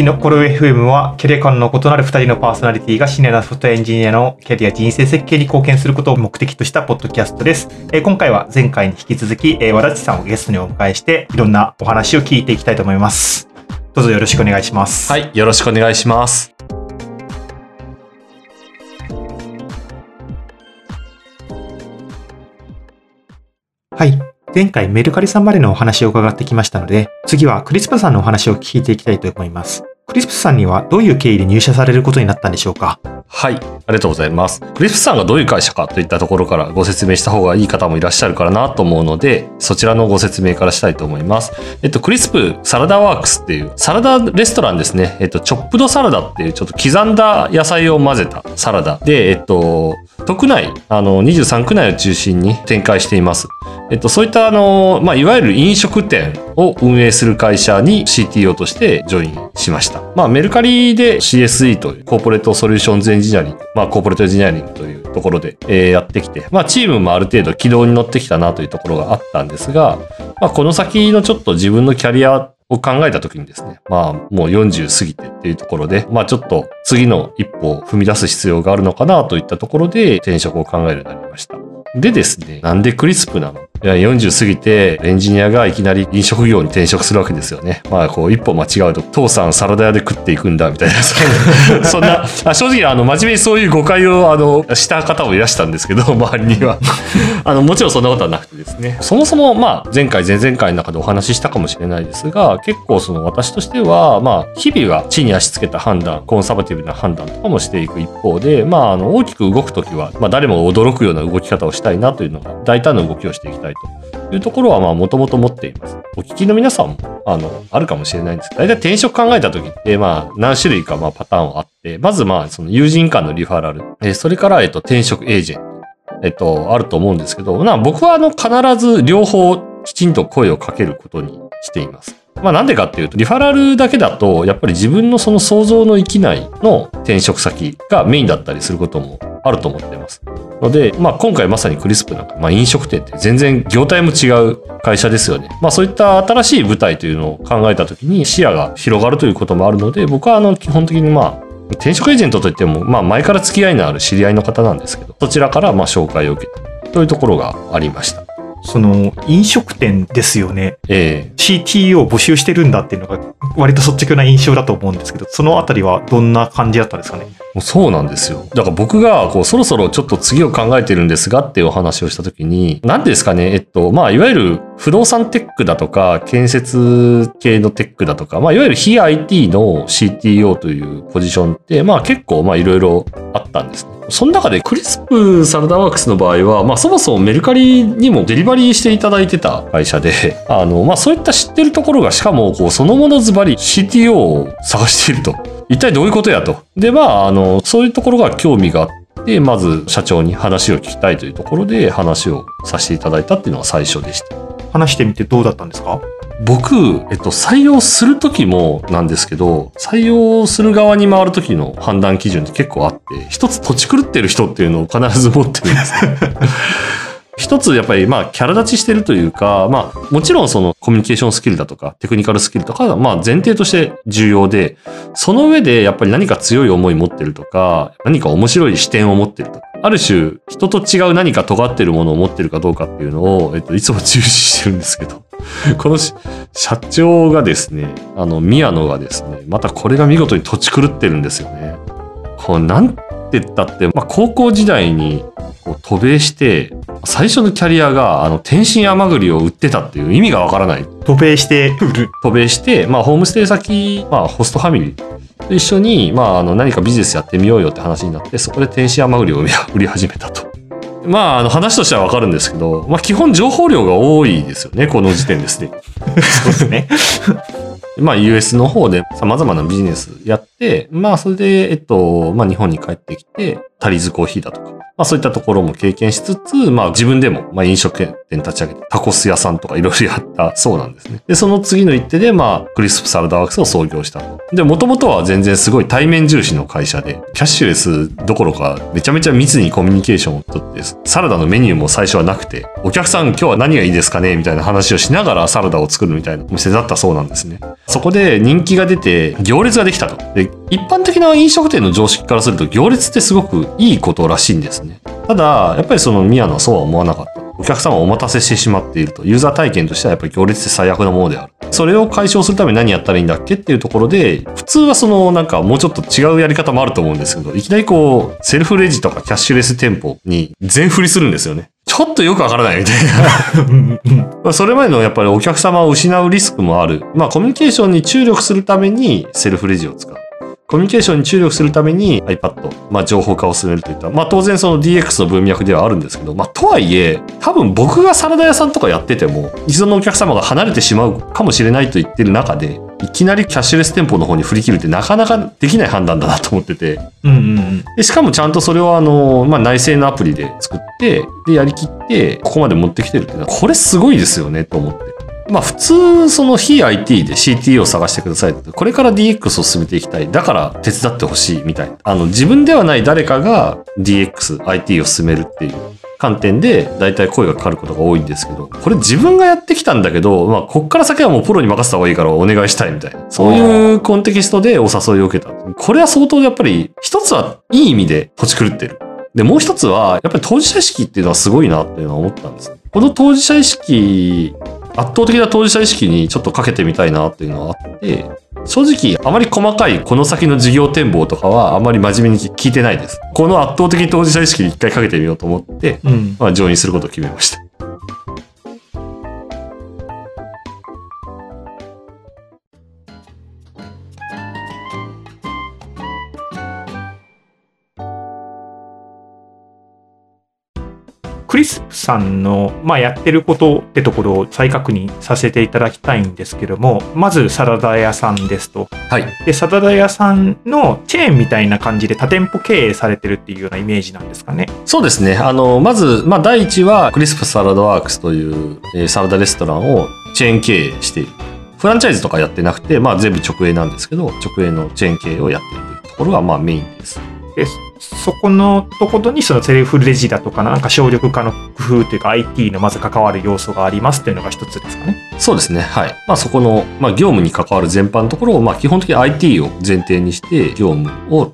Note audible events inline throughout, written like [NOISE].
きのコロ FM は、キャリア感の異なる2人のパーソナリティがシニアなソフトエンジニアのキャリア人生設計に貢献することを目的としたポッドキャストです。えー今回は前回に引き続き、えー和田地さんをゲストにお迎えして、いろんなお話を聞いていきたいと思います。どうぞよろしくお願いします。はい、よろしくお願いします。はい。前回メルカリさんまでのお話を伺ってきましたので、次はクリスプさんのお話を聞いていきたいと思います。CRISP さんにはどういう経緯で入社されることになったんでしょうか？はい、ありがとうございます。 CRISP さんがどういう会社かといったところからご説明した方がいい方もいらっしゃるからなと思うので、そちらのご説明からしたいと思います。えっと、 CRISP SALAD WORKS っていうサラダレストランですね。えっと、チョップドサラダっていうちょっと刻んだ野菜を混ぜたサラダで、えっと、都区内、あの、23区内を中心に展開しています。えっと、そういったあの、まあ、いわゆる飲食店を運営する会社に CTO としてジョインしました。まあ、メルカリで CSE という Corporate Solutions Engineering、まあ、コーポレートエンジニアリングというところで、えーやってきて、まあ、チームもある程度軌道に乗ってきたなというところがあったんですが、まあ、この先のちょっと自分のキャリアを考えた時にですね、まあもう40過ぎてっていうところで、まあちょっと次の一歩を踏み出す必要があるのかなといったところで転職を考えるようになりました。でですね、なんでクリスプなの、40過ぎてエンジニアがいきなり飲食業に転職するわけですよね。まあこう一歩間違うと、父さんサラダ屋で食っていくんだみたいな、[LAUGHS] そんな、正直あの真面目にそういう誤解をあのした方もいらしたんですけど、[LAUGHS] 周りには。[LAUGHS] あのもちろんそんなことはなくてですね。そもそもまあ前回前々回の中でお話ししたかもしれないですが、結構その私としては、まあ日々が地に足つけた判断、コンサバティブな判断とかもしていく一方で、まああの大きく動くときは、まあ誰も驚くような動き方をしたいなというのが、大胆な動きをしていきたいというところはまあもともと持っています。お聞きの皆さんも、あの、あるかもしれないんですけど、大体転職考えた時って、まあ何種類かまあパターンはあって、まずまあその友人間のリファラル、えそれからえっと転職エージェント、えっと、あると思うんですけど、な僕はあの必ず両方きちんと声をかけることにしています。まあなんでかっていうと、リファラルだけだと、やっぱり自分のその想像の域内の転職先がメインだったりすることもあると思っています。ので、まあ今回まさにクリスプなんか、まあ飲食店って全然業態も違う会社ですよね。まあそういった新しい舞台というのを考えたときに視野が広がるということもあるので、僕はあの基本的にまあ転職エージェントといっても、まあ前から付き合いのある知り合いの方なんですけど、そちらからまあ紹介を受けたというところがありました。その、飲食店ですよね。ええ CTO を募集してるんだっていうのが、割と率直な印象だと思うんですけど、そのあたりはどんな感じだったんですかね？そうなんですよ。だから僕がこうそろそろちょっと次を考えてるんですがっていうお話をしたときに、何ですかね、えっと、まあいわゆる不動産テックだとか、建設系のテックだとか、まあいわゆる非 IT の CTO というポジションって、まあ結構まあいろいろあったんですね。その中でクリスプサラダワークスの場合は、まあそもそもメルカリにもデリバリーしていただいてた会社で、[LAUGHS] あの、まあそういった知ってるところがしかもこうそのものズバリ CTO を探していると。一体どういうことやと。で、まあ、あの、そういうところが興味があって、まず社長に話を聞きたいというところで話をさせていただいたっていうのが最初でした。話してみてどうだったんですか？僕、えっと、採用する時もなんですけど、採用する側に回る時の判断基準って結構あって、一つ土地狂ってる人っていうのを必ず持ってるんですね。[LAUGHS] 一つやっぱりまあキャラ立ちしてるというか、まあもちろんそのコミュニケーションスキルだとかテクニカルスキルとかがまあ前提として重要で、その上でやっぱり何か強い思い持ってるとか、何か面白い視点を持ってるとか、ある種人と違う何か尖ってるものを持ってるかどうかっていうのを、えっと、いつも重視してるんですけど、[LAUGHS] このし社長がですね、あの宮野がですね、またこれが見事に土地狂ってるんですよね。こうなんて言ったって、まあ高校時代にこう渡米して、最初のキャリアが、あの、天津甘栗を売ってたっていう意味がわからない。渡米して売る。渡米して、まあ、ホームステイ先、まあ、ホストファミリーと一緒に、まあ、あの、何かビジネスやってみようよって話になって、そこで天津甘栗を売り [LAUGHS] 売り始めたと。まあ、あの、話としてはわかるんですけど、まあ、基本情報量が多いですよね、この時点ですね。そうですね。[LAUGHS] まあ、US の方で様々なビジネスやって、まあ、それで、えっと、まあ、日本に帰ってきて、タリーズコーヒーだとか、まあそういったところも経験しつつ、まあ自分でも、まあ飲食店立ち上げて、タコス屋さんとかいろいろやったそうなんですね。で、その次の一手で、まあ、クリスプサラダワークスを創業したと。で、もともとは全然すごい対面重視の会社で、キャッシュレスどころか、めちゃめちゃ密にコミュニケーションをとって、サラダのメニューも最初はなくて、お客さん今日は何がいいですかねみたいな話をしながらサラダを作るみたいなお店だったそうなんですね。そこで人気が出て、行列ができたと。で、一般的な飲食店の常識からすると、行列ってすごくいいことらしいんですね。ただ、やっぱりその宮野はそうは思わなかった。お客様をお待たせしてしまっていると。ユーザー体験としてはやっぱり行列って最悪なものである。それを解消するために何やったらいいんだっけっていうところで、普通はそのなんかもうちょっと違うやり方もあると思うんですけど、いきなりこう、セルフレジとかキャッシュレス店舗に全振りするんですよね。ちょっとよくわからないみたいな。まあ [LAUGHS] それまでのやっぱりお客様を失うリスクもある。まあコミュニケーションに注力するためにセルフレジを使う。コミュニケーションに注力するために iPad、まあ、情報化を進めるといった、まあ、当然その DX の文脈ではあるんですけど、まあ、とはいえ、多分僕がサラダ屋さんとかやってても、一度のお客様が離れてしまうかもしれないと言ってる中で、いきなりキャッシュレス店舗の方に振り切るってなかなかできない判断だなと思ってて。うんうんうん。でしかもちゃんとそれをあの、まあ、内製のアプリで作って、で、やりきって、ここまで持ってきてるっていうのは、これすごいですよね、と思って。まあ普通、その非 IT で CTO を探してください、これから DX を進めていきたい。だから手伝ってほしいみたいな。あの、自分ではない誰かが DX、IT を進めるっていう観点で、大体声がかかることが多いんですけど、これ自分がやってきたんだけど、まあこっから先はもうプロに任せた方がいいからお願いしたいみたいな。そういうコンテキストでお誘いを受けた。これは相当やっぱり、一つはいい意味で土地狂ってる。で、もう一つは、やっぱり当事者意識っていうのはすごいなっていうのは思ったんですね。この当事者意識、圧倒的な当事者意識にちょっとかけてみたいなっていうのはあって、正直あまり細かいこの先の事業展望とかはあまり真面目に聞いてないです。この圧倒的当事者意識に一回かけてみようと思って、うん。まあ、上院することを決めました。クリスプさんの、まあ、やってることってところを再確認させていただきたいんですけども、まずサラダ屋さんですと。はい。で、サラダ屋さんのチェーンみたいな感じで多店舗経営されてるっていうようなイメージなんですかね。そうですね。あの、まず、まあ、第一は、クリスプサラダワークスという、えーサラダレストランをチェーン経営している。フランチャイズとかやってなくて、まあ、全部直営なんですけど、直営のチェーン経営をやっているというところが、まあ、メインです。で、そこのところにそのセルフレジだとか、なんか省力化の工夫というか IT のまず関わる要素がありますっていうのが一つですかね。そうですね。はい。まあ、そこの、まあ、業務に関わる全般のところを、まあ、基本的に IT を前提にして、業務を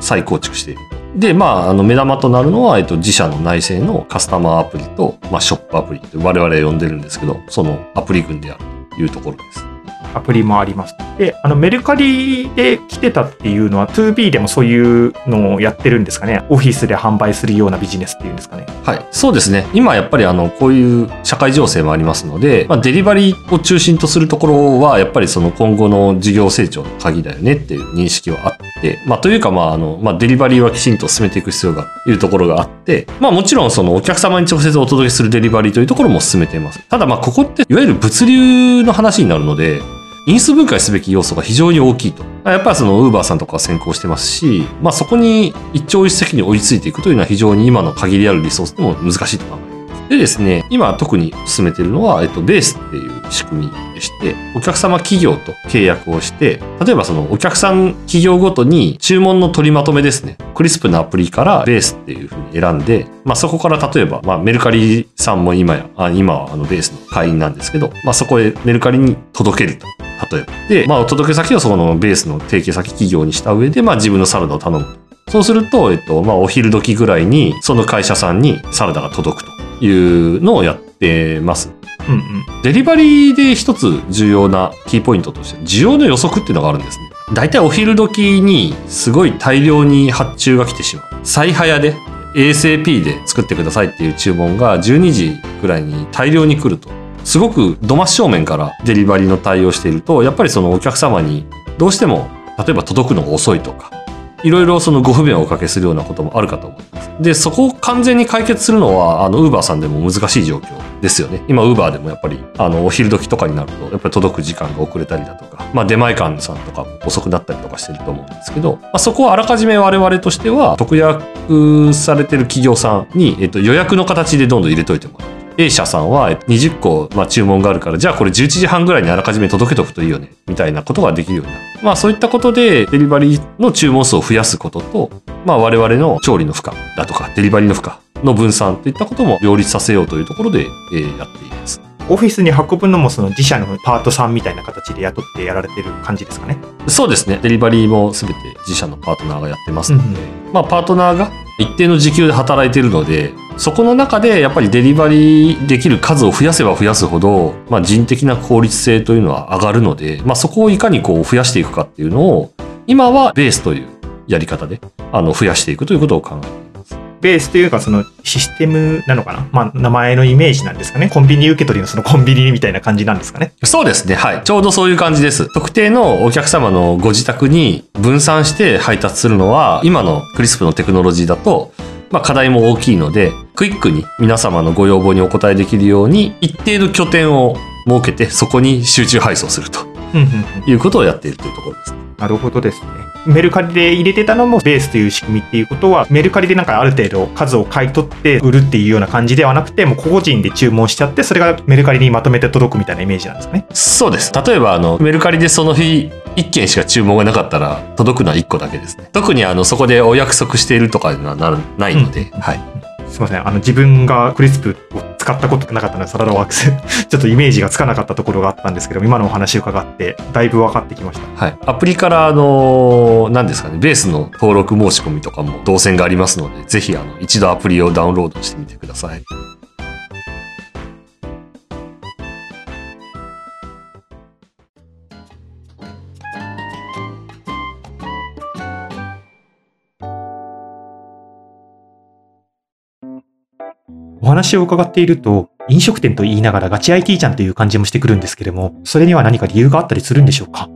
再構築している。で、まあ、あの、目玉となるのは、えっと、自社の内製のカスタマーアプリと、まあ、ショップアプリって我々呼んでるんですけど、そのアプリ群であるというところです。アプリもあります。で、あのメルカリで来てたっていうのは 2B でもそういうのをやってるんですかね。オフィスで販売するようなビジネスっていうんですかね。はい。そうですね。今やっぱりあの、こういう社会情勢もありますので、まあ、デリバリーを中心とするところは、やっぱりその今後の事業成長の鍵だよねっていう認識はあって、まあ、というかまあ、あの、まあ、デリバリーはきちんと進めていく必要がいるところがあって、まあ、もちろんそのお客様に直接お届けするデリバリーというところも進めています。ただまあ、ここっていわゆる物流の話になるので、因数分解すべき要素が非常に大きいと。やっぱりそのウーバーさんとかは先行してますし、まあそこに一朝一夕に追いついていくというのは非常に今の限りあるリソースでも難しいと考えます。でですね、今特に進めているのは、えっと、ベースっていう仕組みでして、お客様企業と契約をして、例えばそのお客さん企業ごとに注文の取りまとめですね。クリスプのアプリからベースっていうふうに選んで、まあそこから例えば、まあメルカリさんも今や、あ今はあのベースの会員なんですけど、まあそこへメルカリに届けると。例えば。で、まあ、お届け先をそのベースの提携先企業にした上で、まあ、自分のサラダを頼むと。そうすると、えっと、まあ、お昼時ぐらいに、その会社さんにサラダが届くというのをやってます。うんうん。デリバリーで一つ重要なキーポイントとして、需要の予測っていうのがあるんですね。大体お昼時にすごい大量に発注が来てしまう。最早で ASAP で作ってくださいっていう注文が12時ぐらいに大量に来ると。すごく度真正面からデリバリーの対応していると、やっぱりそのお客様にどうしても、例えば届くのが遅いとか、いろいろそのご不便をおかけするようなこともあるかと思います。で、そこを完全に解決するのは、あの、ウーバーさんでも難しい状況ですよね。今、ウーバーでもやっぱり、あの、お昼時とかになると、やっぱり届く時間が遅れたりだとか、まあ、出前館さんとかも遅くなったりとかしてると思うんですけど、まあ、そこをあらかじめ我々としては、特約されてる企業さんに、えっと、予約の形でどんどん入れといてもらう。A 社さんは20個、まあ、注文があるから、じゃあこれ11時半ぐらいにあらかじめ届けとくといいよね、みたいなことができるようになる。まあそういったことで、デリバリーの注文数を増やすことと、まあ我々の調理の負荷だとか、デリバリーの負荷の分散といったことも両立させようというところで、えーやっています。オフィスに運ぶのもその自社のパートさんみたいな形で雇ってやられてる感じですかね？そうですね。デリバリーもすべて自社のパートナーがやってますので、うんまあパートナーが一定の時給で働いているので、そこの中でやっぱりデリバリーできる数を増やせば増やすほど、まあ人的な効率性というのは上がるので、まあそこをいかにこう増やしていくかっていうのを、今はベースというやり方で、あの、増やしていくということを考えています。ベースというかそのシステムなのかな？まあ名前のイメージなんですかね？コンビニ受け取りのそのコンビニみたいな感じなんですかね？そうですね。はい。ちょうどそういう感じです。特定のお客様のご自宅に分散して配達するのは、今のクリスプのテクノロジーだと、まあ課題も大きいので、クイックに皆様のご要望にお答えできるように、一定の拠点を設けて、そこに集中配送するということをやっているというところです。なるほどですね。メルカリで入れてたのもベースという仕組みっていうことは、メルカリでなんかある程度数を買い取って売るっていうような感じではなくて、もう個々人で注文しちゃって、それがメルカリにまとめて届くみたいなイメージなんですかね。そうです。例えば、あの、メルカリでその日、1件しか注文がなかったら、届くのは1個だけですね。特にあの、そこでお約束しているとかにはならないので、うんはい。すいません。あの、自分がクリスプを使ったことなかったので、サラダワークス、[LAUGHS] ちょっとイメージがつかなかったところがあったんですけど、今のお話伺って、だいぶ分かってきました。はい。アプリから、あの、何ですかね、ベースの登録申し込みとかも動線がありますので、ぜひ、あの、一度アプリをダウンロードしてみてください。お話を伺っていると、飲食店と言いながらガチ IT じゃんという感じもしてくるんですけれども、それには何か理由があったりするんでしょうか？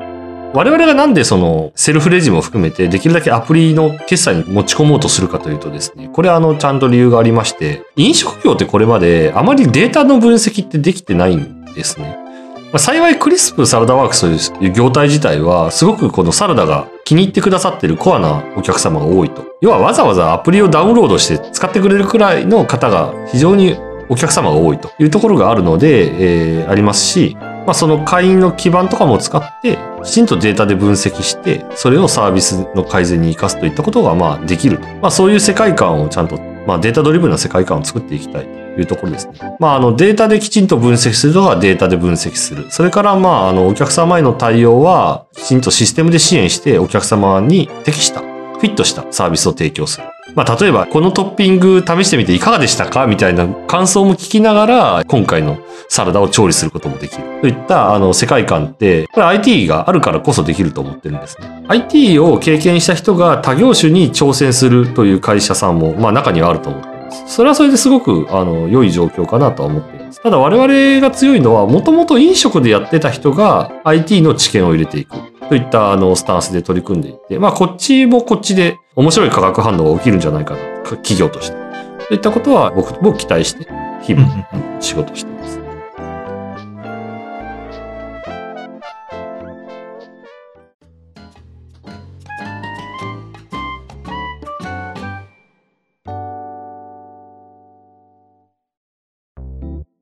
我々がなんでそのセルフレジも含めてできるだけアプリの決済に持ち込もうとするかというとですね、これはあのちゃんと理由がありまして、飲食業ってこれまであまりデータの分析ってできてないんですね。ま幸いクリスプサラダワークスという業態自体はすごくこのサラダが気に入ってくださってるコアなお客様が多いと。要はわざわざアプリをダウンロードして使ってくれるくらいの方が非常にお客様が多いというところがあるので、えーありますし、まあ、その会員の基盤とかも使って、きちんとデータで分析して、それをサービスの改善に生かすといったことがまあできると。まあ、そういう世界観をちゃんと、まあ、データドリブンな世界観を作っていきたいいうところですね。まあ、あのデータできちんと分析するのはデータで分析する。それから、まあ、あのお客様への対応は、きちんとシステムで支援して、お客様に適した、フィットしたサービスを提供する。まあ、例えば、このトッピング試してみていかがでしたか？みたいな感想も聞きながら、今回のサラダを調理することもできる。といった、あの、世界観って、これ IT があるからこそできると思ってるんですね。IT を経験した人が他業種に挑戦するという会社さんも、まあ中にはあると思っています。それはそれですごく、あの、良い状況かなとは思っています。ただ我々が強いのは、もともと飲食でやってた人が IT の知見を入れていく。といったあのスタンスで取り組んでいて、まあこっちもこっちで面白い化学反応が起きるんじゃないかな、か企業として。といったことは僕も期待して、日々仕事して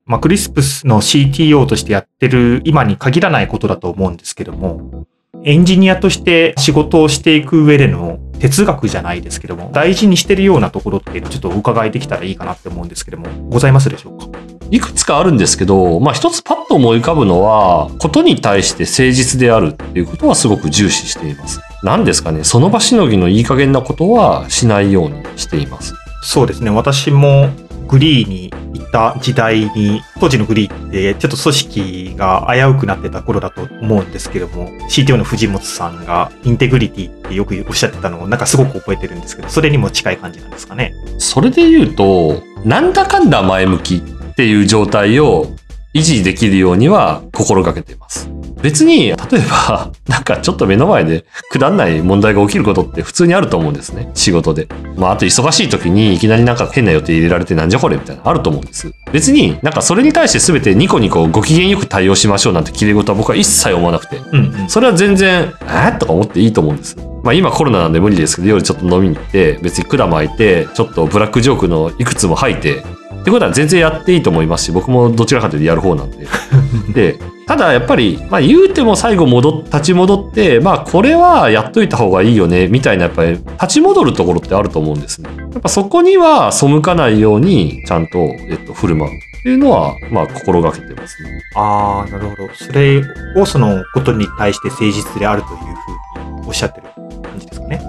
まあ、クリスプスの CTO としてやってる今に限らないことだと思うんですけども、エンジニアとして仕事をしていく上での哲学じゃないですけども、大事にしてるようなところっていうのをちょっとお伺いできたらいいかなって思うんですけども、ございますでしょうか？いくつかあるんですけど、まあ一つパッと思い浮かぶのは、ことに対して誠実であるっていうことはすごく重視しています。何ですかね、その場しのぎのいい加減なことはしないようにしています。そうですね。私もグリーにいた時代に、当時のグリーってちょっと組織が危うくなってた頃だと思うんですけども、CTO の藤本さんがインテグリティってよくおっしゃってたのをなんかすごく覚えてるんですけど、それにも近い感じなんですかね。それで言うと、なんだかんだ前向きっていう状態を維持できるようには心がけています。別に、例えば、[LAUGHS] なんかちょっと目の前でくだんない問題が起きることって普通にあると思うんですね。仕事で。まあ、あと忙しい時にいきなりなんか変な予定入れられてなんじゃこれみたいなのあると思うんです。別になんかそれに対して全てニコニコご機嫌よく対応しましょうなんて綺麗事は僕は一切思わなくて。うんうん。それは全然、えー、とか思っていいと思うんです。まあ今コロナなんで無理ですけど、夜ちょっと飲みに行って、別に管巻いて、ちょっとブラックジョークのいくつも吐いて、ってことは全然やっていいと思いますし、僕もどちらかというとやる方なんで。[LAUGHS] で、ただやっぱり、まあ言うても最後戻っ、立ち戻って、まあこれはやっといた方がいいよね、みたいなやっぱり立ち戻るところってあると思うんですね。やっぱそこには背かないように、ちゃんと、えっと、振る舞うっていうのは、まあ心がけてますね。ああ、なるほど。それをそのことに対して誠実であるというふうにおっしゃってる感じですかね。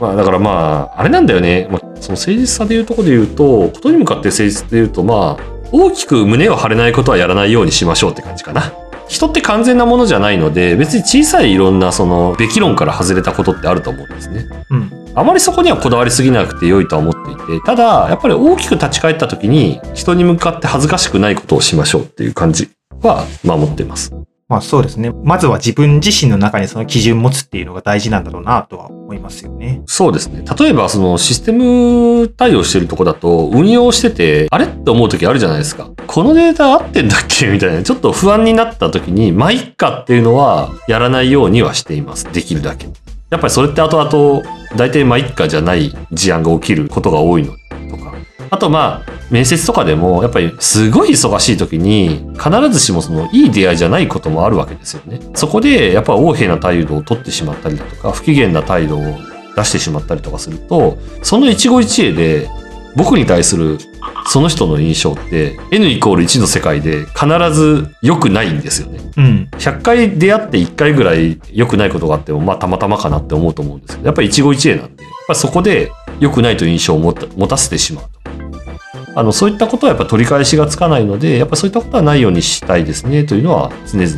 まあだからまあ、あれなんだよね。まあ、その誠実さでいうところで言うと、ことに向かって誠実で言うと、まあ、大きく胸を張れないことはやらないようにしましょうって感じかな。人って完全なものじゃないので、別に小さいいろんなその、べき論から外れたことってあると思うんですね。うん。うん。あまりそこにはこだわりすぎなくて良いとは思っていて、ただ、やっぱり大きく立ち返った時に、人に向かって恥ずかしくないことをしましょうっていう感じは守っています。まあそうですね。まずは自分自身の中にその基準持つっていうのが大事なんだろうなとは思いますよね。そうですね。例えば、そのシステム対応してるとこだと、運用してて、あれって思う時あるじゃないですか。このデータ合ってんだっけみたいな。ちょっと不安になった時に、まあ、いっかっていうのは、やらないようにはしています。できるだけ。やっぱりそれって後々、大体まあ、いっかじゃない事案が起きることが多いのとか。あとまあ、面接とかでも、やっぱりすごい忙しい時に、必ずしもそのいい出会いじゃないこともあるわけですよね。そこで、やっぱ横柄な態度を取ってしまったりだとか、不機嫌な態度を出してしまったりとかすると、その一期一会で、僕に対するその人の印象って、N イコール1の世界で必ず良くないんですよね。うん。100回出会って1回ぐらい良くないことがあっても、まあたまたまかなって思うと思うんですけど、やっぱり一期一会なんで、やっぱりそこで良くないという印象を持たせてしまうと。あの、そういったことはやっぱ取り返しがつかないので、やっぱそういったことはないようにしたいですね、というのは常々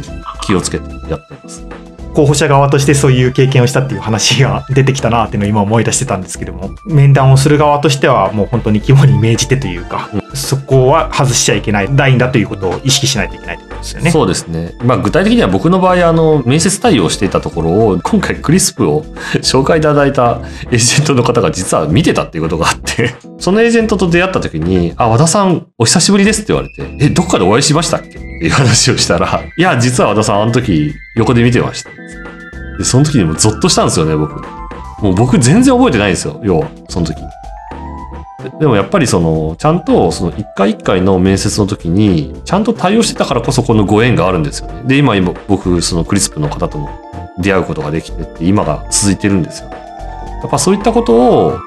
気をつけてやっています。候補者側としてそういう経験をしたっていう話が出てきたなっていうのを今思い出してたんですけども、面談をする側としてはもう本当に肝に銘じてというか、そこは外しちゃいけないラインだということを意識しないといけないことですよね。そうですね。まあ具体的には僕の場合、あの、面接対応していたところを、今回クリスプを [LAUGHS] 紹介いただいたエージェントの方が実は見てたっていうことがあって、そのエージェントと出会った時に、あ、和田さん、お久しぶりですって言われて、え、どっかでお会いしましたっけ？っていう話をしたら、いや、実は和田さん、あの時、横で見てました。で、その時にもゾッとしたんですよね、僕。もう僕全然覚えてないんですよ、要は、その時。でもやっぱりその、ちゃんとその一回一回の面接の時に、ちゃんと対応してたからこそこのご縁があるんですよね。で、今、今僕、そのクリスプの方とも出会うことができてって、今が続いてるんですよ。やっぱそういったことを、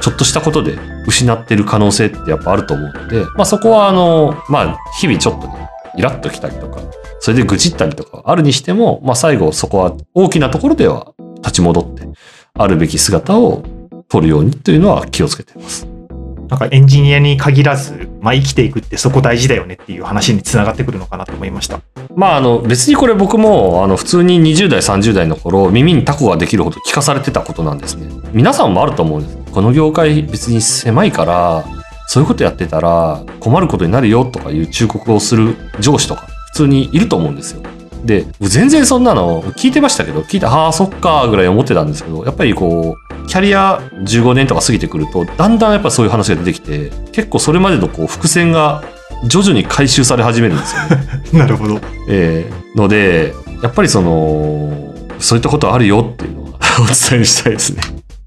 ちょっとしたことで失ってる可能性ってやっぱあると思うので、まあそこはあの、まあ日々ちょっとね、イラッときたりとか、それで愚痴ったりとかあるにしても、まあ最後そこは大きなところでは立ち戻って、あるべき姿を取るようにというのは気をつけています。なんかエンジニアに限らず、まあ、生きていくってそこ大事だよねっていう話につながってくるのかなと思いました。まああの別にこれ僕もあの普通に20代30代の頃耳にタコができるほど聞かされてたことなんですね。皆さんもあると思うんです。この業界別に狭いからそういうことやってたら困ることになるよとかいう忠告をする上司とか普通にいると思うんですよ。で全然そんなの聞いてましたけど聞いてああそっかぐらい思ってたんですけどやっぱりこうキャリア15年とか過ぎてくるとだんだんやっぱそういう話が出てきて結構それまでのこう伏線が徐々に回収され始めるんですよね。[LAUGHS] なるほど。えーので、やっぱりその、そういったことあるよっていうのはお伝えしたいですね。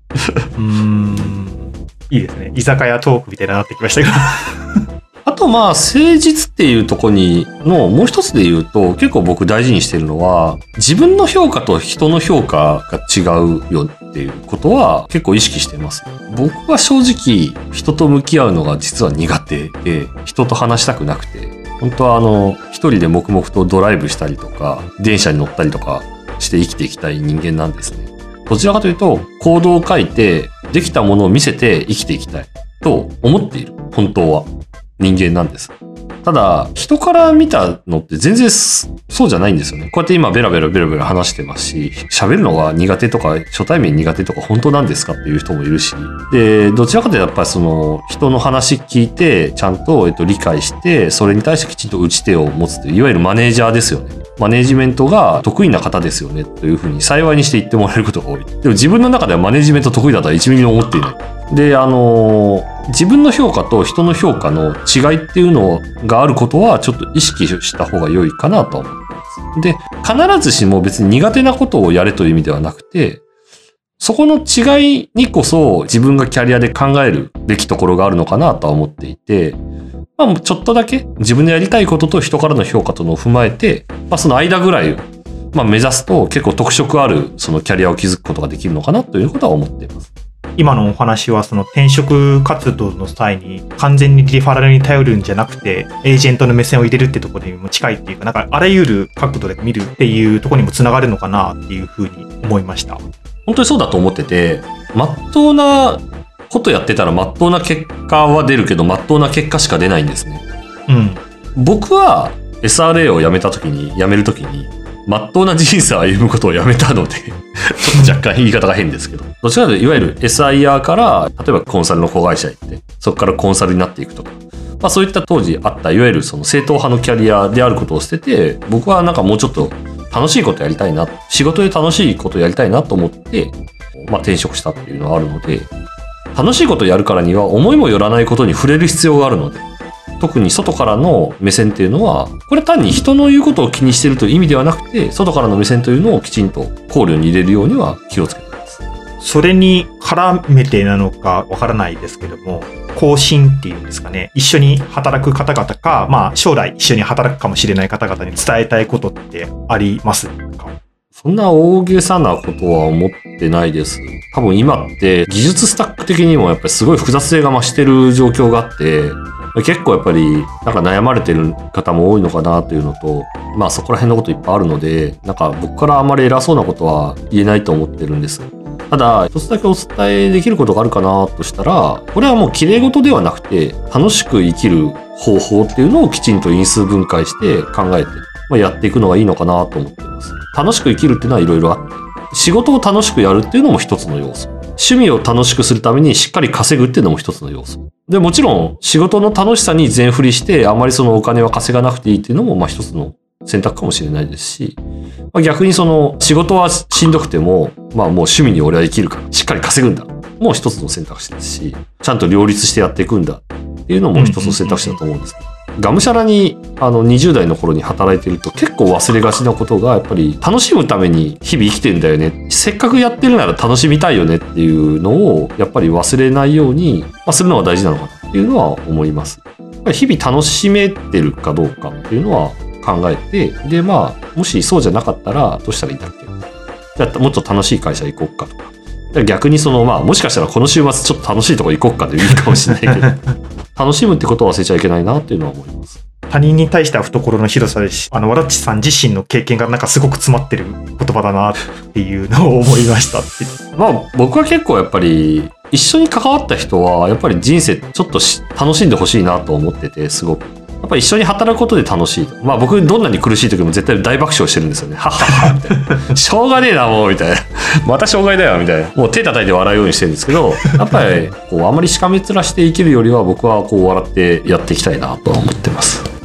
うーん。いいですね。居酒屋トークみたいになってきましたが。あとまあ、誠実っていうとこにの、もう一つで言うと、結構僕大事にしてるのは、自分の評価と人の評価が違うよっていうことは結構意識してます。僕は正直、人と向き合うのが実は苦手で、人と話したくなくて、本当はあの、一人で黙々とドライブしたりとか、電車に乗ったりとかして生きていきたい人間なんですね。どちらかというと、行動を書いて、できたものを見せて生きていきたいと思っている。本当は。人間なんです。ただ、人から見たのって全然そうじゃないんですよね。こうやって今ベラベラベラベラ話してますし、喋るのが苦手とか、初対面苦手とか本当なんですかっていう人もいるし。で、どちらかというとやっぱりその人の話聞いて、ちゃんと、えっと、理解して、それに対してきちんと打ち手を持つという、いわゆるマネージャーですよね。マネジメントが得意な方ですよねというふうに幸いにして言ってもらえることが多い。でも自分の中ではマネジメント得意だとは1ミリも思っていない。で、あの自分の評価と人の評価の違いっていうのがあることはちょっと意識した方が良いかなと思ってます。で、必ずしも別に苦手なことをやれという意味ではなくて、そこの違いにこそ自分がキャリアで考えるべきところがあるのかなとは思っていて、まあ、ちょっとだけ自分のやりたいことと人からの評価とのを踏まえて、まあ、その間ぐらい、まあ、目指すと結構特色あるそのキャリアを築くことができるのかなということは思っています。今のお話はその転職活動の際に完全にリファラルに頼るんじゃなくてエージェントの目線を入れるってところにも近いっていうかなんかあらゆる角度で見るっていうところにもつながるのかなっていうふうに思いました本当にそうだと思っててまっとうなことやってたらまっとうな結果は出るけどまっとうな結果しか出ないんですね。うん。僕は SRA を辞めた時に、辞める時に、まっとうな人生を歩むことをやめたのでちょっと若干言い方が変ですけど。どちらかというと、いわゆる SIR から、例えばコンサルの子会社行って、そこからコンサルになっていくとか。まあそういった当時あった、いわゆるその正統派のキャリアであることを捨てて、僕はなんかもうちょっと楽しいことやりたいな、仕事で楽しいことやりたいなと思って、まあ転職したっていうのはあるので、楽しいことやるからには思いもよらないことに触れる必要があるので、特に外からの目線っていうのは、これ単に人の言うことを気にしてるという意味ではなくて、外からの目線というのをきちんと考慮に入れるようには気をつけています。それに絡めてなのかわからないですけども、更新っていうんですかね、一緒に働く方々か、まあ将来一緒に働くかもしれない方々に伝えたいことってありますか？そんな大げさなことは思ってないです。多分今って技術スタック的にもやっぱりすごい複雑性が増してる状況があって、結構やっぱりなんか悩まれてる方も多いのかなというのと、まあそこら辺のこといっぱいあるので、なんか僕からあまり偉そうなことは言えないと思ってるんです。ただ、一つだけお伝えできることがあるかなとしたら、これはもう綺麗事ではなくて、楽しく生きる方法っていうのをきちんと因数分解して考えて、まあ、やっていくのがいいのかなと思ってます。楽しく生きるっていうのはいろいろあって、仕事を楽しくやるっていうのも一つの要素。趣味を楽しくするためにしっかり稼ぐっていうのも一つの要素。で、もちろん仕事の楽しさに全振りして、あまりそのお金は稼がなくていいっていうのも、まあ一つの選択かもしれないですし、まあ、逆にその仕事はしんどくても、まあもう趣味に俺は生きるから、しっかり稼ぐんだ。もう一つの選択肢ですし、ちゃんと両立してやっていくんだっていうのも一つの選択肢だと思うんです。がむしゃらにあの20代の頃に働いてると結構忘れがちなことがやっぱり楽しむために日々生きてんだよねせっかくやってるなら楽しみたいよねっていうのをやっぱり忘れないように、まあ、するのが大事なのかなっていうのは思います。日々楽しめてるかどうかっていうのは考えてでまあもしそうじゃなかったらどうしたらいいんだっけ？じゃあもっと楽しい会社行こうかとか逆にそのまあもしかしたらこの週末ちょっと楽しいとこ行こうかでいいかもしれないけど [LAUGHS] 楽しむってことを忘れちゃいけないなっていうのは思います。他人に対しては懐の広さですし、あの、わらちさん自身の経験がなんかすごく詰まってる言葉だなっていうのを思いましたまあ、僕は結構やっぱり、一緒に関わった人は、やっぱり人生ちょっと楽しんでほしいなと思ってて、すごく。やっぱり一緒に働くことで楽しい。まあ僕どんなに苦しい時も絶対大爆笑してるんですよね。はっはっはみたいな。しょうがねえなもうみたいな。また障害だよみたいな。もう手叩いて笑うようにしてるんですけど、やっぱりこうあまりしかめ面して生きるよりは僕はこう笑ってやっていきたいなと思ってます。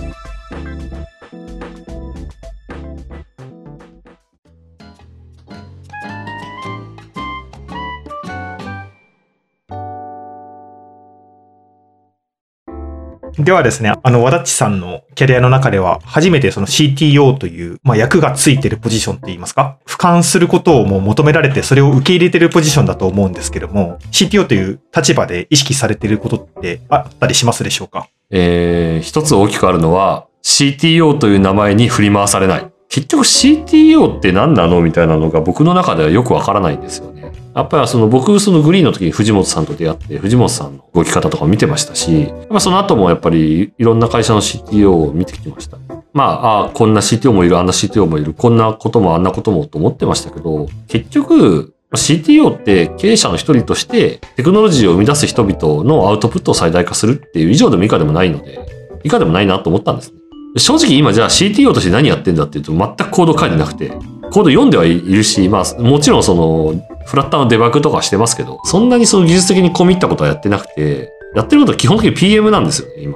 ではですね、あの、わだっちさんのキャリアの中では、初めてその CTO という、まあ、役がついてるポジションって言いますか、俯瞰することをもう求められて、それを受け入れてるポジションだと思うんですけども、CTO という立場で意識されてることってあったりしますでしょうか？えー、一つ大きくあるのは、CTO という名前に振り回されない。結局 CTO って何なの？みたいなのが僕の中ではよくわからないんですよ。やっぱりその僕そのグリーンの時に藤本さんと出会って藤本さんの動き方とかを見てましたし、やっぱその後もやっぱりいろんな会社の CTO を見てきました。まあ、ああこんな CTO もいる、あんな CTO もいる、こんなこともあんなこともと思ってましたけど、結局 CTO って経営者の一人としてテクノロジーを生み出す人々のアウトプットを最大化するっていう以上でも以下でもないので、以下でもないなと思ったんですね。正直今じゃあ CTO として何やってんだっていうと全くコード書いてなくて、コード読んではいるし、まあもちろんそのフラッターのデバッグとかしてますけど、そんなにその技術的に込み入ったことはやってなくて、やってることは基本的に PM なんですよね、今。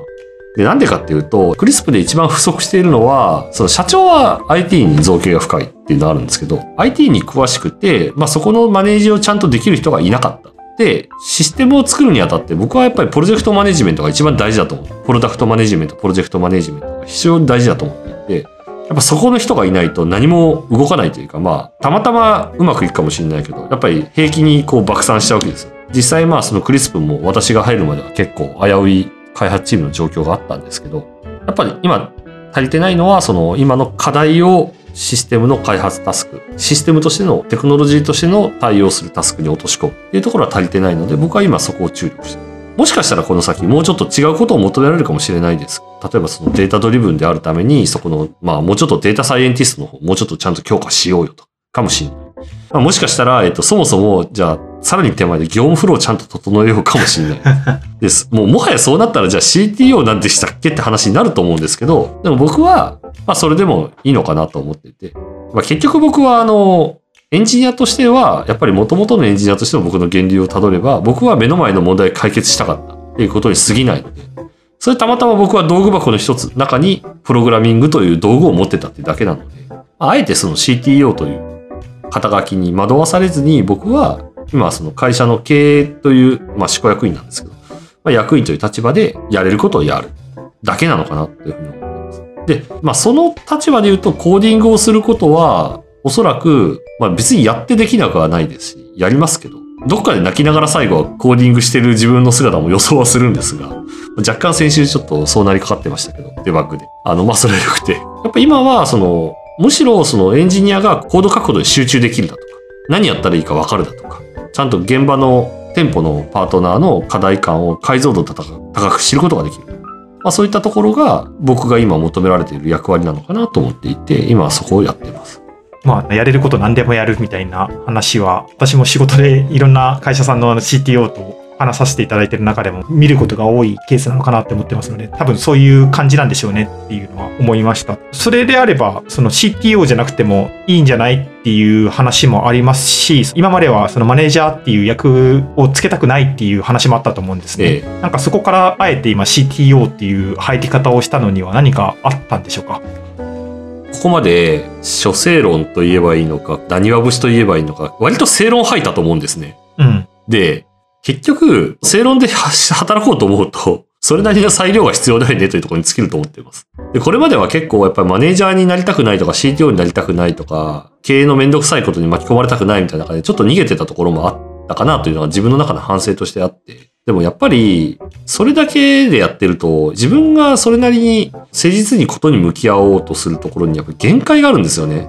で、なんでかっていうと、クリスプで一番不足しているのは、その社長は IT に造形が深いっていうのがあるんですけど、IT に詳しくて、まあそこのマネージをちゃんとできる人がいなかった。で、システムを作るにあたって僕はやっぱりプロジェクトマネジメントが一番大事だと思う。プロダクトマネジメント、プロジェクトマネジメントが非常に大事だと思っていて、やっぱそこの人がいないと何も動かないというか、まあ、たまたまうまくいくかもしれないけど、やっぱり平気にこう爆散しちゃうわけですよ。実際まあそのクリスプも私が入るまでは結構危うい開発チームの状況があったんですけど、やっぱり今足りてないのはその今の課題をシステムの開発タスク、システムとしてのテクノロジーとしての対応するタスクに落とし込むっていうところは足りてないので、僕は今そこを注力してる。もしかしたらこの先もうちょっと違うことを求められるかもしれないです。例えばそのデータドリブンであるために、そこの、まあもうちょっとデータサイエンティストの方、もうちょっとちゃんと強化しようよと。かもしれない。まあ、もしかしたら、えっと、そもそも、じゃあ、さらに手前で業務フローをちゃんと整えようかもしれない。です。[LAUGHS] もう、もはやそうなったら、じゃあ CTO なんでしたっけって話になると思うんですけど、でも僕は、まあ、それでもいいのかなと思っていて、まあ、結局僕は、あの、エンジニアとしては、やっぱり元々のエンジニアとしての僕の源流をたどれば、僕は目の前の問題解決したかった。っていうことに過ぎない。ので、それたまたま僕は道具箱の一つ中にプログラミングという道具を持ってたってだけなので、あえてその CTO という肩書きに惑わされずに僕は今その会社の経営という、まあ、執行役員なんですけど、まあ、役員という立場でやれることをやる。だけなのかなっていうふうに思ってます。で、まあ、その立場で言うとコーディングをすることはおそらく、まあ、別にやってできなくはないですし、やりますけど、どっかで泣きながら最後はコーディングしてる自分の姿も [LAUGHS] 予想はするんですが、若干先週ちょっとそうなりかかってましたけど、デバッグで。あの、まあ、それは良くて。やっぱ今は、その、むしろそのエンジニアがコード書くことに集中できるだとか、何やったらいいか分かるだとか、ちゃんと現場の店舗のパートナーの課題感を解像度高く知ることができる。まあ、そういったところが僕が今求められている役割なのかなと思っていて、今はそこをやっています。まあ、やれること何でもやるみたいな話は、私も仕事でいろんな会社さんの CTO と話させていただいてる中でも見ることが多いケースなのかなって思ってますので、多分そういう感じなんでしょうねっていうのは思いました。それであれば、その CTO じゃなくてもいいんじゃないっていう話もありますし、今まではそのマネージャーっていう役をつけたくないっていう話もあったと思うんですね。ええ、なんかそこからあえて今 CTO っていう入り方をしたのには何かあったんでしょうか？ここまで諸正論と言えばいいのか、何は節と言えばいいのか、割と正論吐いたと思うんですね。うん。で、結局、正論で働こうと思うと、それなりの裁量が必要だよねというところに尽きると思っています。で、これまでは結構やっぱりマネージャーになりたくないとか CTO になりたくないとか、経営のめんどくさいことに巻き込まれたくないみたいな中でちょっと逃げてたところもあったかなというのが自分の中の反省としてあって。でもやっぱり、それだけでやってると、自分がそれなりに誠実にことに向き合おうとするところにやっぱり限界があるんですよね。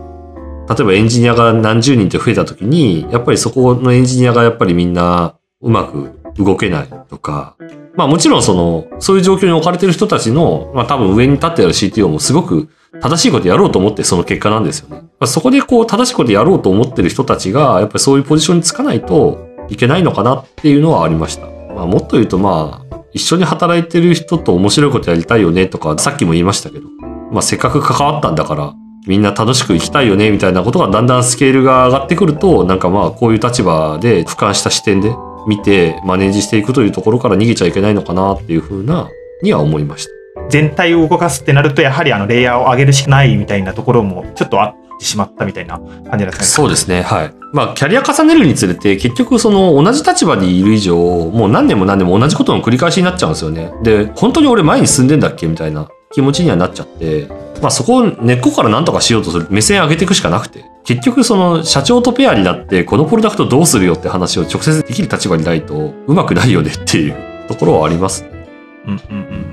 例えばエンジニアが何十人って増えた時に、やっぱりそこのエンジニアがやっぱりみんなうまく動けないとか、まあもちろんその、そういう状況に置かれてる人たちの、まあ多分上に立ってやる CTO もすごく正しいことやろうと思ってその結果なんですよね。まあ、そこでこう正しいことやろうと思ってる人たちが、やっぱりそういうポジションにつかないといけないのかなっていうのはありました。まあもっと言うとまあ、一緒に働いてる人と面白いことやりたいよねとか、さっきも言いましたけど、まあせっかく関わったんだから、みんな楽しく生きたいよねみたいなことがだんだんスケールが上がってくると、なんかまあこういう立場で俯瞰した視点で見てマネージしていくというところから逃げちゃいけないのかなっていうふうなには思いました。全体を動かすってなるとやはりあのレイヤーを上げるしかないみたいなところもちょっとあってしまったみたいな感じですかね。そうですね。はい。まあ、キャリア重ねるにつれて、結局、その、同じ立場にいる以上、もう何年も何年も同じことの繰り返しになっちゃうんですよね。で、本当に俺前に進んでんだっけみたいな気持ちにはなっちゃって、まあそこを根っこから何とかしようとする目線上げていくしかなくて、結局その社長とペアになってこのプロダクトどうするよって話を直接できる立場にないとうまくないよねっていうところはありますね。うんうんうん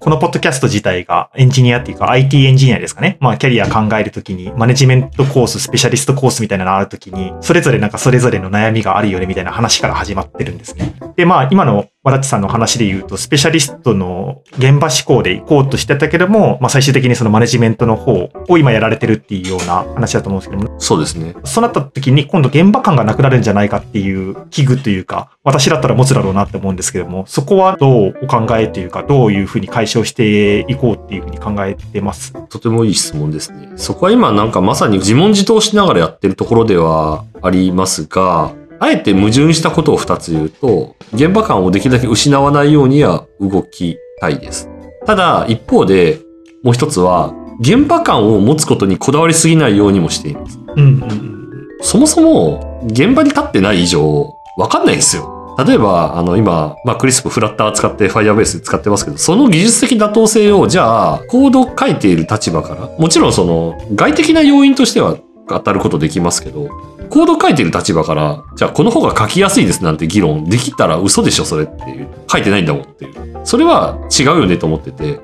このポッドキャスト自体がエンジニアっていうか IT エンジニアですかね。まあキャリア考えるときにマネジメントコース、スペシャリストコースみたいなのあるときに、それぞれなんかそれぞれの悩みがあるよねみたいな話から始まってるんですね。で、まあ今のわらちさんの話で言うと、スペシャリストの現場志向で行こうとしてたけども、まあ、最終的にそのマネジメントの方を今やられてるっていうような話だと思うんですけども、そうですね。そうなった時に今度現場感がなくなるんじゃないかっていう危惧というか、私だったら持つだろうなって思うんですけども、そこはどうお考えというか、どういうふうに解消していこうっていうふうに考えてます？とてもいい質問ですね。そこは今なんかまさに自問自答しながらやってるところではありますが、あえて矛盾したことを2つ言うと、現場感をできるだけ失わないようには動きたいです。ただ、一方で、もう一つは、現場感を持つことにこだわりすぎないようにもしています。うんうんうん。そもそも、現場に立ってない以上、わかんないんですよ。例えば、あの、今、まあ、クリスプフラッター使って Firebase で使ってますけど、その技術的妥当性を、じゃあ、コード書いている立場から、もちろんその、外的な要因としては当たることできますけど、コード書いてる立場から、じゃあこの方が書きやすいですなんて議論できたら嘘でしょ、それっていう。書いてないんだもんっていう。それは違うよねと思ってて、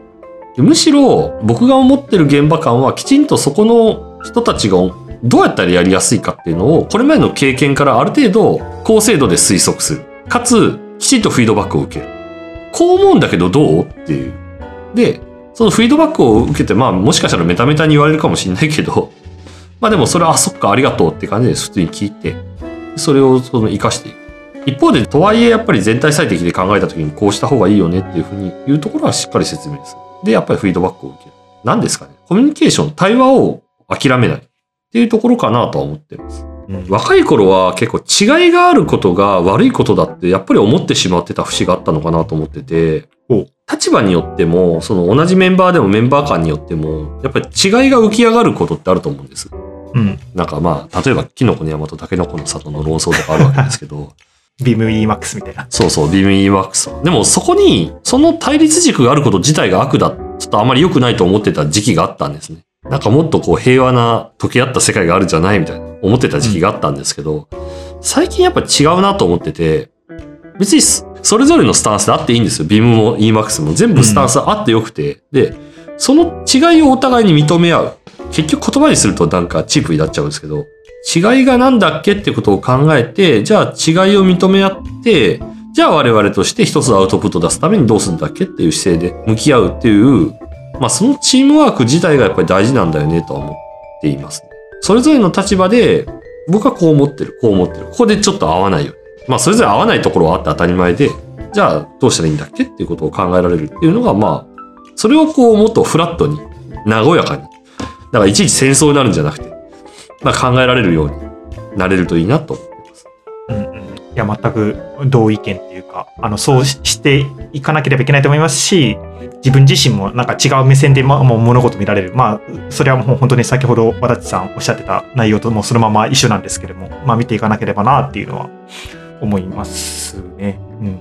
むしろ僕が思ってる現場感はきちんとそこの人たちがどうやったらやりやすいかっていうのをこれまでの経験からある程度高精度で推測する。かつきちんとフィードバックを受ける。こう思うんだけどどうっていう。で、そのフィードバックを受けてまあもしかしたらメタメタに言われるかもしれないけど、まあでもそれはあそっかありがとうって感じで普通に聞いて、それをその活かしていく。一方で、とはいえやっぱり全体最適で考えた時にこうした方がいいよねっていうふうに言うところはしっかり説明する。で、やっぱりフィードバックを受ける。何ですかね？コミュニケーション、対話を諦めないっていうところかなとは思ってます。うん若い頃は結構違いがあることが悪いことだってやっぱり思ってしまってた節があったのかなと思ってて立場によっても、その同じメンバーでもメンバー間によっても、やっぱり違いが浮き上がることってあると思うんです。うん。なんかまあ、例えばキノコの山とタケノコの里の論争とかあるわけですけど、[LAUGHS] ビーム EMAX みたいな。そうそう、ビーム EMAX。でもそこに、その対立軸があること自体が悪だ、ちょっとあまり良くないと思ってた時期があったんですね。なんかもっとこう平和な溶け合った世界があるんじゃないみたいな思ってた時期があったんですけど、最近やっぱ違うなと思ってて、別にそれぞれのスタンスであっていいんですよ。ビームも EMAX も全部スタンスあってよくて。で、その違いをお互いに認め合う。結局言葉にするとなんかチープになっちゃうんですけど、違いがなんだっけってことを考えて、じゃあ違いを認め合って、じゃあ我々として一つアウトプットを出すためにどうするんだっけっていう姿勢で向き合うっていう、まあそのチームワーク自体がやっぱり大事なんだよねとは思っています。それぞれの立場で、僕はこう思ってる、こう思ってる。ここでちょっと合わないよね。まあそれぞれ合わないところはあって当たり前で、じゃあどうしたらいいんだっけっていうことを考えられるっていうのが、まあ、それをこうもっとフラットに、和やかに。だからいちいち戦争になるんじゃなくて、まあ考えられるようになれるといいなと思ってます。うんうん。いや、全く同意見っていうか、あの、そうしていかなければいけないと思いますし、自分自身もなんか違う目線で、ま、もう物事見られる。まあ、それはもう本当に先ほど和田さんおっしゃってた内容ともうそのまま一緒なんですけども、まあ見ていかなければなっていうのは思いますね。うん。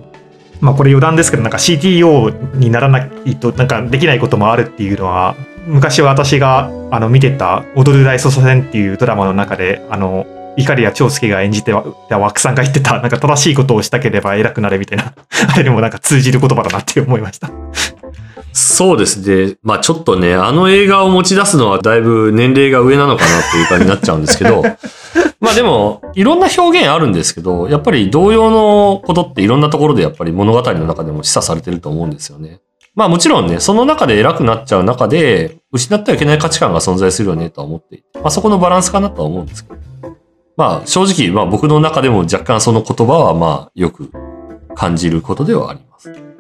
まあこれ余談ですけど、なんか CTO にならないとなんかできないこともあるっていうのは、昔は私があの見てた踊る大捜査線っていうドラマの中で、あの、怒谷長介が演じてた枠さんが言ってた、なんか正しいことをしたければ偉くなれみたいな、[LAUGHS] あれにもなんか通じる言葉だなって思いました。そうですね。まあちょっとね、あの映画を持ち出すのはだいぶ年齢が上なのかなっていう感じになっちゃうんですけど、[LAUGHS] まあでも、いろんな表現あるんですけど、やっぱり同様のことっていろんなところでやっぱり物語の中でも示唆されてると思うんですよね。まあもちろんね、その中で偉くなっちゃう中で、失ってはいけない価値観が存在するよねとは思っていて、まあそこのバランスかなとは思うんですけど。まあ正直、まあ僕の中でも若干その言葉はまあよく感じることではあります。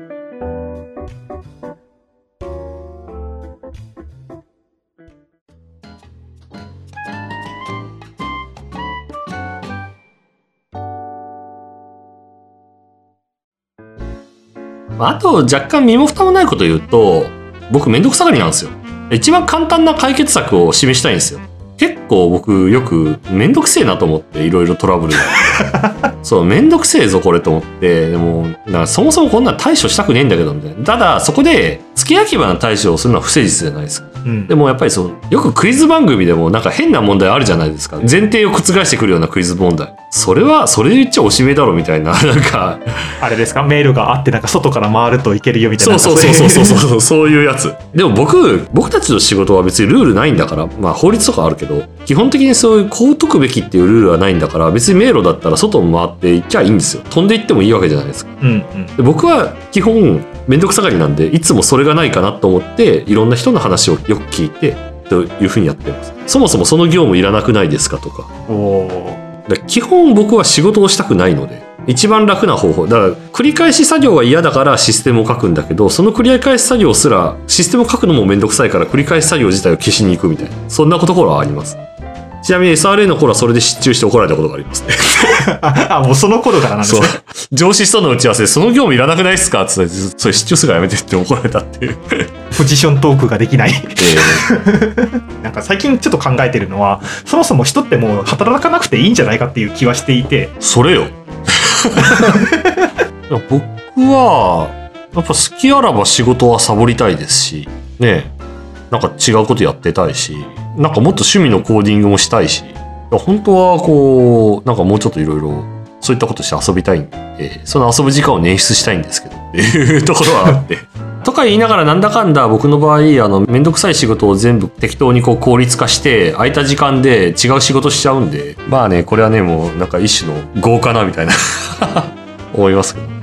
あと、若干身も蓋もないこと言うと、僕めんどくさがりなんですよ。一番簡単な解決策を示したいんですよ。結構僕よくめんどくせえなと思っていろいろトラブルが。[LAUGHS] そう、めんどくせえぞこれと思って、でも、なんかそもそもこんなん対処したくねえんだけど、みたいな。ただ、そこで付け焼き場の対処をするのは不誠実じゃないですか。うんでもやっぱりその、よくクイズ番組でもなんか変な問題あるじゃないですか。前提を覆してくるようなクイズ問題。それは、それで言っちゃおしめだろみたいな、[LAUGHS] なんか、あれですか？メールがあって、なんか外から回るといけるよみたいな。そうそうそうそうそうう。そう、[LAUGHS] そういうやつ。でも僕、僕たちの仕事は別にルールないんだから、まあ法律とかあるけど、基本的にそういうこう解くべきっていうルールはないんだから、別に迷路だったら外を回って行っちゃいいんですよ。飛んで行ってもいいわけじゃないですか。うんうん。で僕は基本、めんどくさがりなんで、いつもそれがないかなと思って、いろんな人の話をよく聞いて、というふうにやってます。そもそもその業務いらなくないですかとか。だ基本僕は仕事をしたくないので、一番楽な方法。だから、繰り返し作業が嫌だからシステムを書くんだけど、その繰り返し作業すら、システムを書くのもめんどくさいから繰り返し作業自体を消しに行くみたいな。そんなところはあります。ちなみに SRA の頃はそれで失注して怒られたことがありますね。[LAUGHS] あ、もうその頃からなんですそうね。。上司との打ち合わせで、その業務いらなくないですか？って言って、それ失注するからやめてって怒られたっていう。ポジショントークができない。え [LAUGHS] なんか最近ちょっと考えてるのは、そもそも人ってもう働かなくていいんじゃないかっていう気はしていて、ーそれよ。[LAUGHS] 僕は、やっぱ好きあらば仕事はサボりたいですし、ねえなんか違うことやってたいし、なんかもっと趣味のコーディングもしたいし、本当はこう、なんかもうちょっといろいろ、そういったことして遊びたいんで、その遊ぶ時間を捻出したいんですけど、っていうところはあって。[LAUGHS] とか言いながらなんだかんだ僕の場合、あの、めんどくさい仕事を全部適当にこう効率化して、空いた時間で違う仕事しちゃうんで、まあね、これはね、もうなんか一種の豪華なみたいな [LAUGHS] 思いますけど。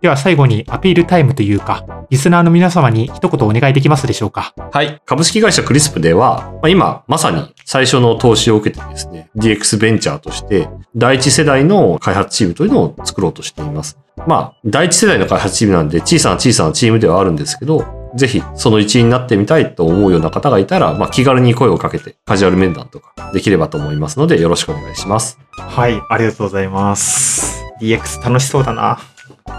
では最後にアピールタイムというか、リスナーの皆様に一言お願いできますでしょうか？はい。株式会社クリスプでは、まあ、今、まさに最初の投資を受けてですね、DX ベンチャーとして、第一世代の開発チームというのを作ろうとしています。まあ、第一世代の開発チームなんで、小さな小さなチームではあるんですけど、ぜひ、その一員になってみたいと思うような方がいたら、まあ、気軽に声をかけて、カジュアル面談とかできればと思いますので、よろしくお願いします。はい、ありがとうございます。DX 楽しそうだな。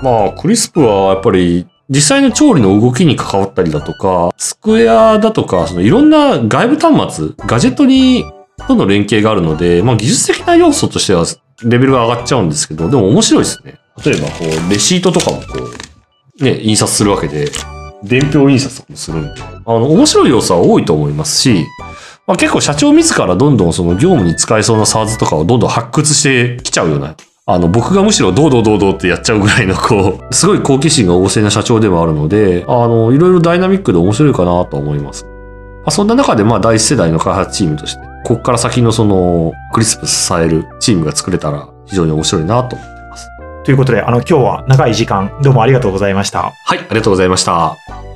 まあ、クリスプはやっぱり、実際の調理の動きに関わったりだとか、スクエアだとか、そのいろんな外部端末、ガジェットに、との連携があるので、まあ技術的な要素としてはレベルが上がっちゃうんですけど、でも面白いですね。例えば、こう、レシートとかもこう、ね、印刷するわけで、伝票印刷とかもするんで、あの、面白い要素は多いと思いますし、まあ結構社長自らどんどんその業務に使えそうな SARS とかをどんどん発掘してきちゃうようなあの、僕がむしろどうどうどうどうってやっちゃうぐらいの、こう、すごい好奇心が旺盛な社長でもあるので、あの、いろいろダイナミックで面白いかなと思います。まあ、そんな中で、まあ、第一世代の開発チームとして、ここから先のその、クリスプ支えるチームが作れたら、非常に面白いなと思ってます。ということで、あの、今日は長い時間、どうもありがとうございました。はい、ありがとうございました。